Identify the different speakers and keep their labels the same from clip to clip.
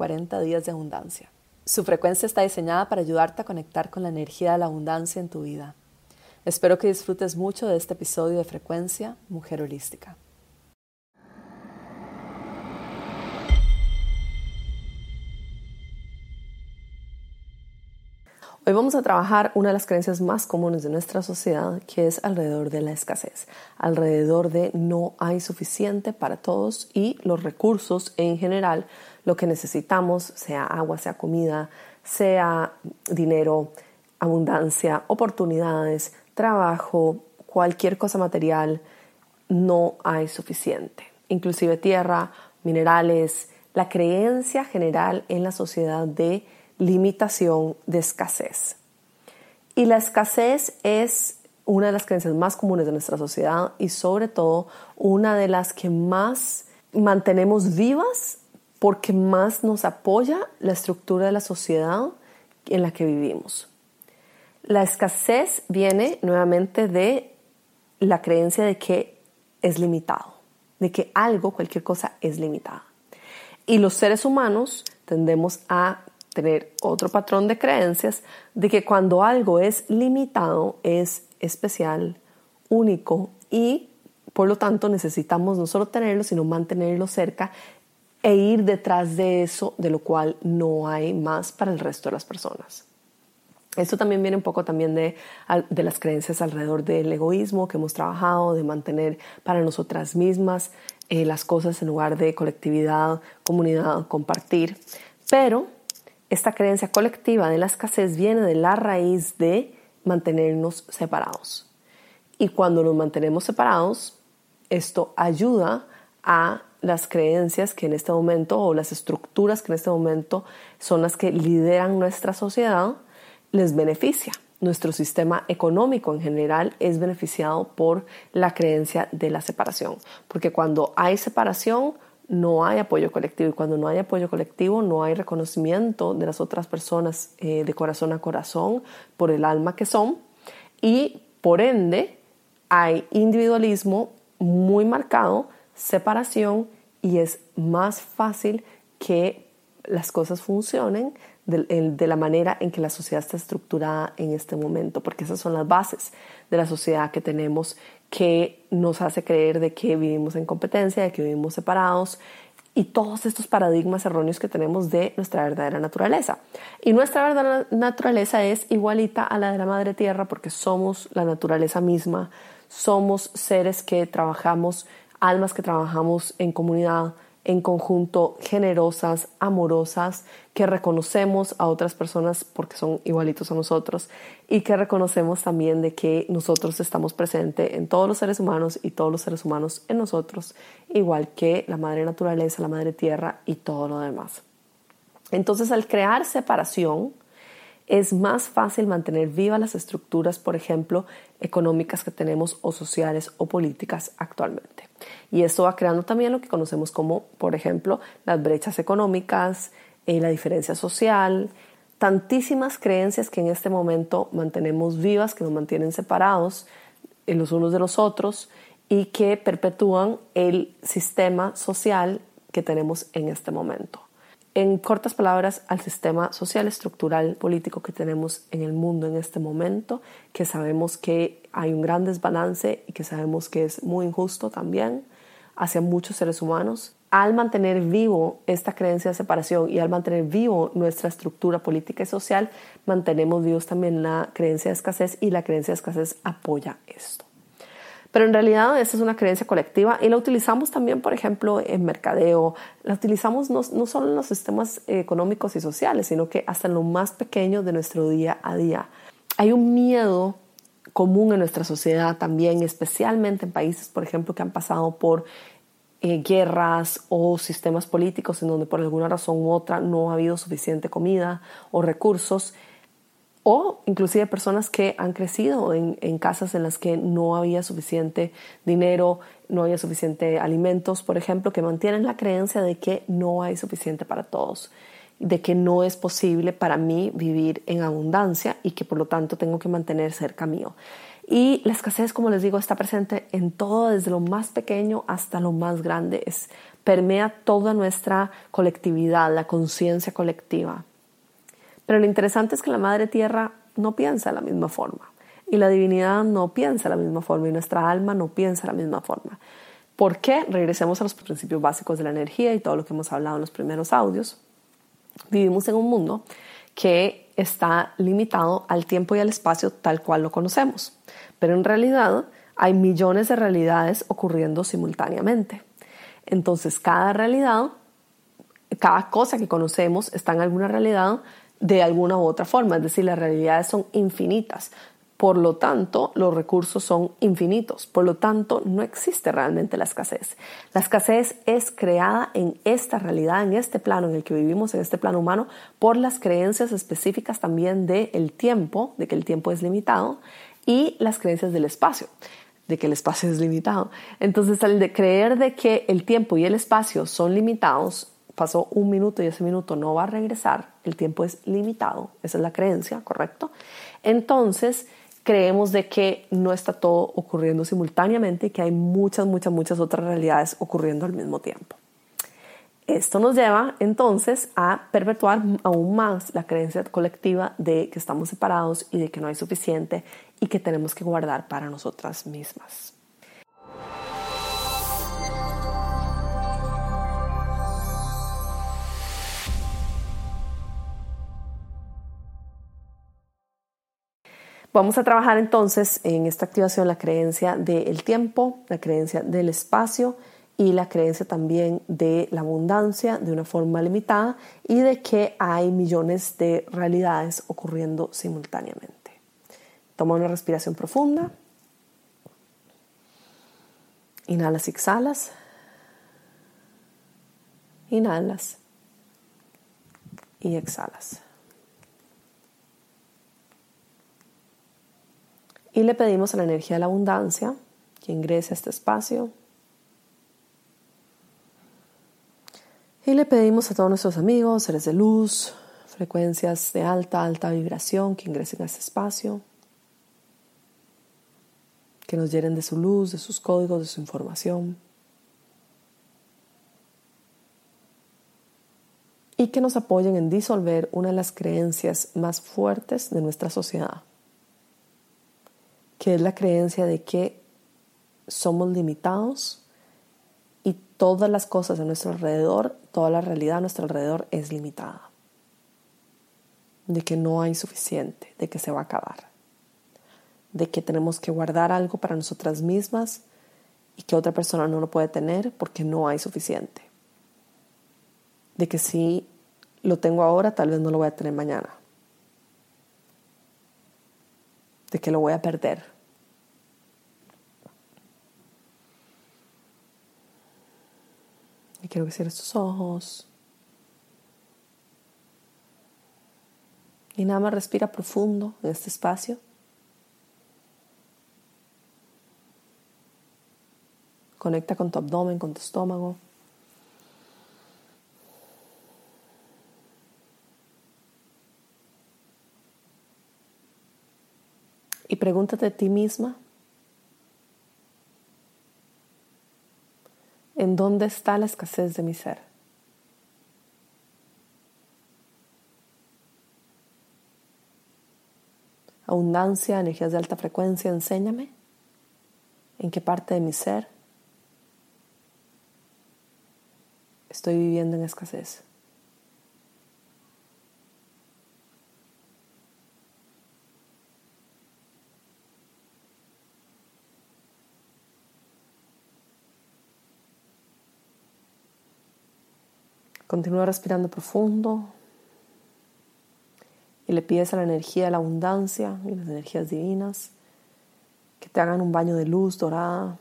Speaker 1: 40 días de abundancia. Su frecuencia está diseñada para ayudarte a conectar con la energía de la abundancia en tu vida. Espero que disfrutes mucho de este episodio de Frecuencia Mujer Holística. Hoy vamos a trabajar una de las creencias más comunes de nuestra sociedad, que es alrededor de la escasez, alrededor de no hay suficiente para todos y los recursos en general lo que necesitamos, sea agua, sea comida, sea dinero, abundancia, oportunidades, trabajo, cualquier cosa material, no hay suficiente. Inclusive tierra, minerales, la creencia general en la sociedad de limitación, de escasez. Y la escasez es una de las creencias más comunes de nuestra sociedad y sobre todo una de las que más mantenemos vivas porque más nos apoya la estructura de la sociedad en la que vivimos. La escasez viene nuevamente de la creencia de que es limitado, de que algo, cualquier cosa, es limitada. Y los seres humanos tendemos a tener otro patrón de creencias de que cuando algo es limitado es especial, único y por lo tanto necesitamos no solo tenerlo, sino mantenerlo cerca e ir detrás de eso, de lo cual no hay más para el resto de las personas. Esto también viene un poco también de, de, las creencias alrededor del egoísmo que hemos trabajado, de mantener para nosotras mismas eh, las cosas en lugar de colectividad, comunidad, compartir. Pero esta creencia colectiva de la escasez viene de la raíz de mantenernos separados. Y cuando nos mantenemos separados, esto ayuda a las creencias que en este momento o las estructuras que en este momento son las que lideran nuestra sociedad, les beneficia. Nuestro sistema económico en general es beneficiado por la creencia de la separación, porque cuando hay separación no hay apoyo colectivo y cuando no hay apoyo colectivo no hay reconocimiento de las otras personas eh, de corazón a corazón por el alma que son y por ende hay individualismo muy marcado separación y es más fácil que las cosas funcionen de, la manera en que la sociedad está estructurada en este momento, porque esas son las bases de la sociedad que tenemos que nos hace creer de que vivimos en competencia, de que vivimos separados y todos estos paradigmas erróneos que tenemos de nuestra verdadera naturaleza. Y nuestra verdadera naturaleza es igualita a la de la madre tierra porque somos la naturaleza misma, somos seres que trabajamos almas que trabajamos en comunidad, en conjunto, generosas, amorosas, que reconocemos a otras personas porque son igualitos a nosotros y que reconocemos también de que nosotros estamos presentes en todos los seres humanos y todos los seres humanos en nosotros, igual que la madre naturaleza, la madre tierra y todo lo demás. Entonces, al crear separación, es más fácil mantener vivas las estructuras, por ejemplo, económicas que tenemos o sociales o políticas actualmente. Y esto va creando también lo que conocemos como, por ejemplo, las brechas económicas, eh, la diferencia social, tantísimas creencias que en este momento mantenemos vivas, que nos mantienen separados en los unos de los otros y que perpetúan el sistema social que tenemos en este momento en cortas palabras, al sistema social, estructural, político que tenemos en el mundo en este momento, que sabemos que hay un gran desbalance y que sabemos que es muy injusto también hacia muchos seres humanos. Al mantener vivo esta creencia de separación y al mantener vivo nuestra estructura política y social, mantenemos vivos también la creencia de escasez y la creencia de escasez apoya esto. Pero en realidad esa es una creencia colectiva y la utilizamos también, por ejemplo, en mercadeo, la utilizamos no, solo en los sistemas económicos y sociales, sino que hasta en lo más pequeño de nuestro día a día. Hay un miedo común en nuestra sociedad también, especialmente en países, por ejemplo, que han pasado por eh, guerras o sistemas políticos en donde por alguna razón u otra no ha habido suficiente comida o recursos, o inclusive personas que han crecido en, en, casas en las que no había suficiente dinero, no había suficiente alimentos, por ejemplo, que mantienen la creencia de que no hay suficiente para todos, de que no es posible para mí vivir en abundancia y que por lo tanto tengo que mantener cerca mío. Y la escasez, como les digo, está presente en todo, desde lo más pequeño hasta lo más grande. Es, permea toda nuestra colectividad, la conciencia colectiva. Pero lo interesante es que la Madre Tierra no piensa de la misma forma. Y la divinidad no piensa de la misma forma. Y nuestra alma no piensa de la misma forma. ¿Por qué? Regresemos a los principios básicos de la energía y todo lo que hemos hablado en los primeros audios. Vivimos en un mundo que está limitado al tiempo y al espacio tal cual lo conocemos. Pero en realidad hay millones de realidades ocurriendo simultáneamente. Entonces, cada realidad, cada cosa que conocemos está en alguna realidad de alguna u otra forma, es decir, las realidades son infinitas. Por lo tanto, los recursos son infinitos. Por lo tanto, no existe realmente la escasez. La escasez es creada en esta realidad, en este plano en el que vivimos, en este plano humano, por las creencias específicas también del tiempo, de que el tiempo es limitado, y las creencias del espacio de que el espacio es limitado. Entonces, al de creer de que el tiempo y el espacio son limitados, pasó un minuto y ese minuto no va a regresar, el tiempo es limitado, esa es la creencia, ¿correcto? Entonces, creemos de que no está todo ocurriendo simultáneamente y que hay muchas, muchas, muchas otras realidades ocurriendo al mismo tiempo. Esto nos lleva entonces a perpetuar aún más la creencia colectiva de que estamos separados y de que no hay suficiente y que tenemos que guardar para nosotras mismas. Vamos a trabajar entonces en esta activación la creencia del tiempo, la creencia del espacio y la creencia también de la abundancia de una forma limitada y de que hay millones de realidades ocurriendo simultáneamente. Toma una respiración profunda. Inhalas y exhalas. Inhalas y exhalas. Y le pedimos a la energía de la abundancia que ingrese a este espacio. Y le pedimos a todos nuestros amigos, seres de luz, frecuencias de alta, alta vibración que ingresen a este espacio, que nos llenen de su luz, de sus códigos, de su información. Y que nos apoyen en disolver una de las creencias más fuertes de nuestra sociedad que es la creencia de que somos limitados y todas las cosas a nuestro alrededor, toda la realidad a nuestro alrededor es limitada. De que no hay suficiente, de que se va a acabar, de que tenemos que guardar algo para nosotras mismas y que otra persona no lo puede tener porque no hay suficiente. De que si lo tengo ahora, tal vez no lo voy a tener mañana. de que lo voy a perder. Quiero que cierres tus ojos. Y nada más respira profundo en este espacio. Conecta con tu abdomen, con tu estómago. Y pregúntate a ti misma, dónde está la escasez de mi ser? Abundancia, energías de alta frecuencia, enséñame en qué parte de mi ser estoy viviendo en escasez. Continúa respirando profundo y le pides a la energía de la abundancia y las energías divinas que te hagan un baño de luz dorada.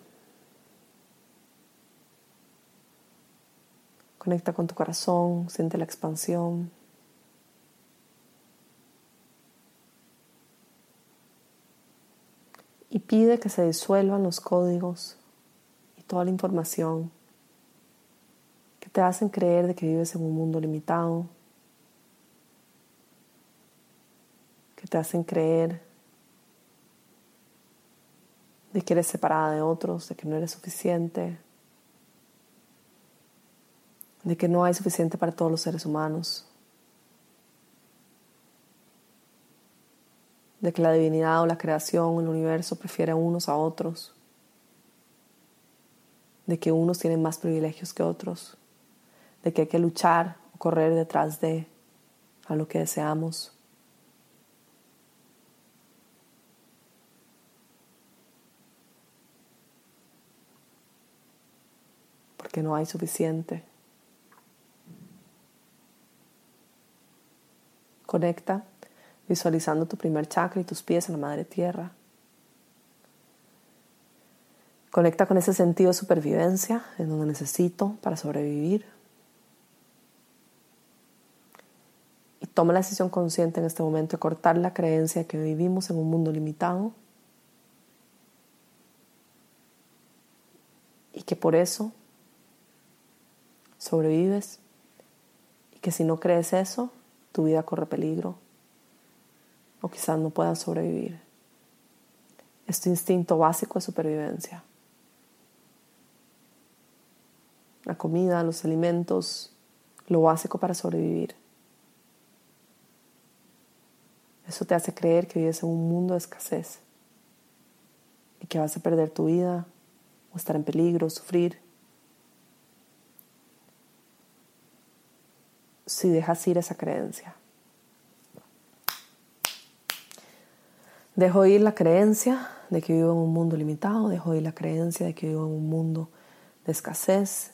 Speaker 1: Conecta con tu corazón, siente la expansión. Y pide que se disuelvan los códigos y toda la información que te hacen creer de que vives en un mundo limitado, que te hacen creer de que eres separada de otros, de que no eres suficiente, de que no hay suficiente para todos los seres humanos, de que la divinidad o la creación, el universo prefiere a unos a otros, de que unos tienen más privilegios que otros, de que hay que luchar o correr detrás de a lo que deseamos. Porque no hay suficiente. Conecta visualizando tu primer chakra y tus pies en la madre tierra. Conecta con ese sentido de supervivencia en donde necesito para sobrevivir. Toma la decisión consciente en este momento de cortar la creencia que vivimos en un mundo limitado y que por eso sobrevives y que si no crees eso, tu vida corre peligro o quizás no puedas sobrevivir. Es tu instinto básico de supervivencia. La comida, los alimentos, lo básico para sobrevivir. Eso te hace creer que vives en un mundo de escasez y que vas a perder tu vida o estar en peligro, sufrir. si dejas ir esa creencia. Dejo ir la creencia de que vivo en un mundo limitado, dejo ir la creencia de que vivo en un mundo de escasez.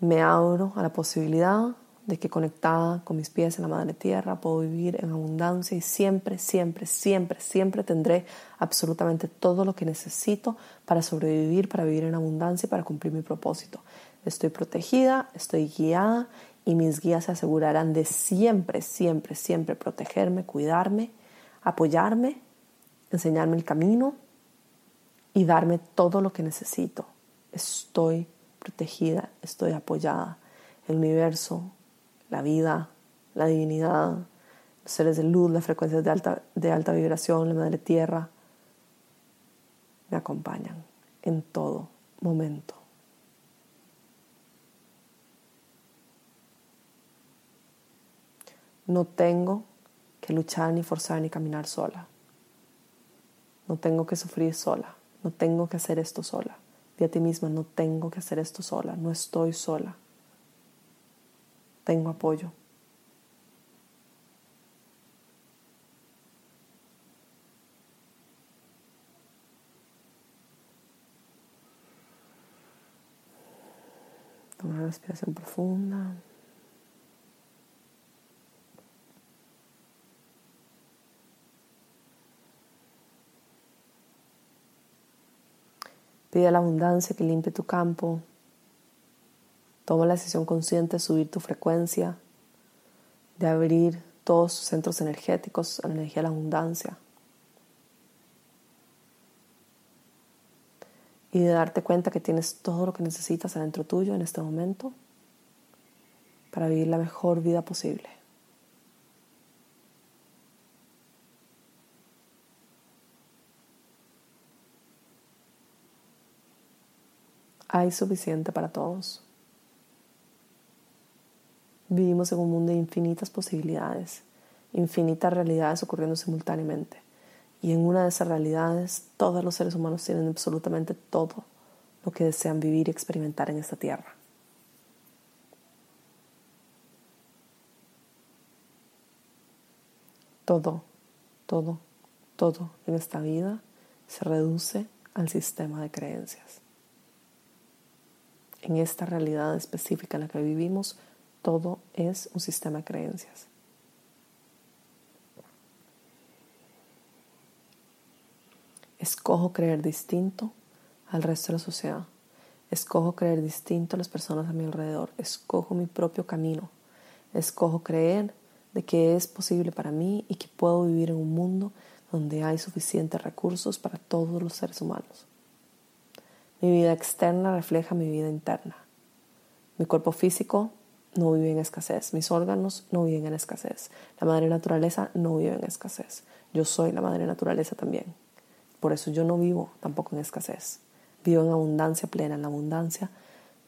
Speaker 1: Me abro a la posibilidad de que conectada con mis pies en la madre tierra puedo vivir en abundancia y siempre, siempre, siempre, siempre tendré absolutamente todo lo que necesito para sobrevivir, para vivir en abundancia y para cumplir mi propósito. Estoy protegida, estoy guiada y mis guías se asegurarán de siempre, siempre, siempre protegerme, cuidarme, apoyarme, enseñarme el camino y darme todo lo que necesito. Estoy protegida, estoy apoyada. El universo, la vida, la divinidad, los seres de luz, las frecuencias de alta, de alta vibración, la madre tierra, me acompañan en todo momento. No tengo que luchar ni forzar ni caminar sola. No tengo que sufrir sola. No tengo que hacer esto sola. Di a ti misma, no tengo que hacer esto sola. No estoy sola. Tengo apoyo. Toma una respiración profunda. Pide la abundancia que limpie tu campo. Toma la decisión consciente de subir tu frecuencia, de abrir todos tus centros energéticos a la energía de la abundancia. Y de darte cuenta que tienes todo lo que necesitas adentro tuyo en este momento para vivir la mejor vida posible. hay suficiente para todos. Vivimos en un mundo de infinitas posibilidades, infinitas realidades ocurriendo simultáneamente. Y en una de esas realidades todos los seres humanos tienen absolutamente todo lo que desean vivir y experimentar en esta tierra. Todo, todo, todo en esta vida se reduce al sistema de creencias en esta realidad específica en la que vivimos, todo es un sistema de creencias. Escojo creer distinto al resto de la sociedad. Escojo creer distinto a las personas a mi alrededor. Escojo mi propio camino. Escojo creer de que es posible para mí y que puedo vivir en un mundo donde hay suficientes recursos para todos los seres humanos. Mi vida externa refleja mi vida interna. Mi cuerpo físico no vive en escasez. Mis órganos no viven en escasez. La madre naturaleza no vive en escasez. Yo soy la madre naturaleza también. Por eso yo no vivo tampoco en escasez. Vivo en abundancia plena, en la abundancia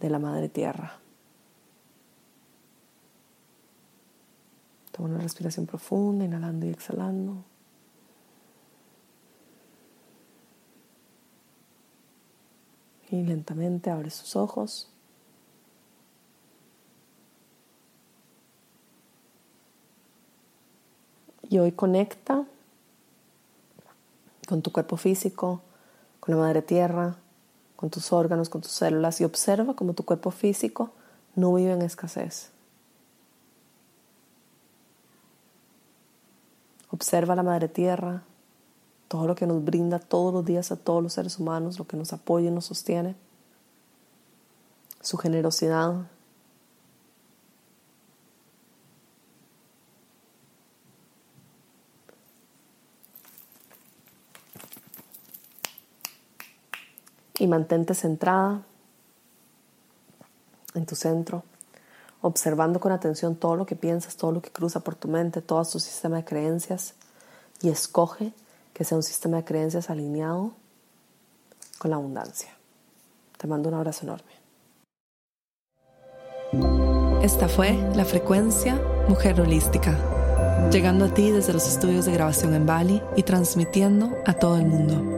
Speaker 1: de la madre tierra. Toma una respiración profunda, inhalando y exhalando. Y lentamente abre sus ojos. Y hoy conecta con tu cuerpo físico, con la madre tierra, con tus órganos, con tus células y observa cómo tu cuerpo físico no vive en escasez. Observa la madre tierra, todo lo que nos brinda todos los días a todos los seres humanos, lo que nos apoya y nos sostiene, su generosidad, y mantente centrada en tu centro, observando con atención todo lo que piensas, todo lo que cruza por tu mente, todo tu sistema de creencias y escoge que sea un sistema de creencias alineado con la abundancia. Te mando un abrazo enorme.
Speaker 2: Esta fue la frecuencia Mujer Holística, llegando a ti desde los estudios de grabación en Bali y transmitiendo a todo el mundo.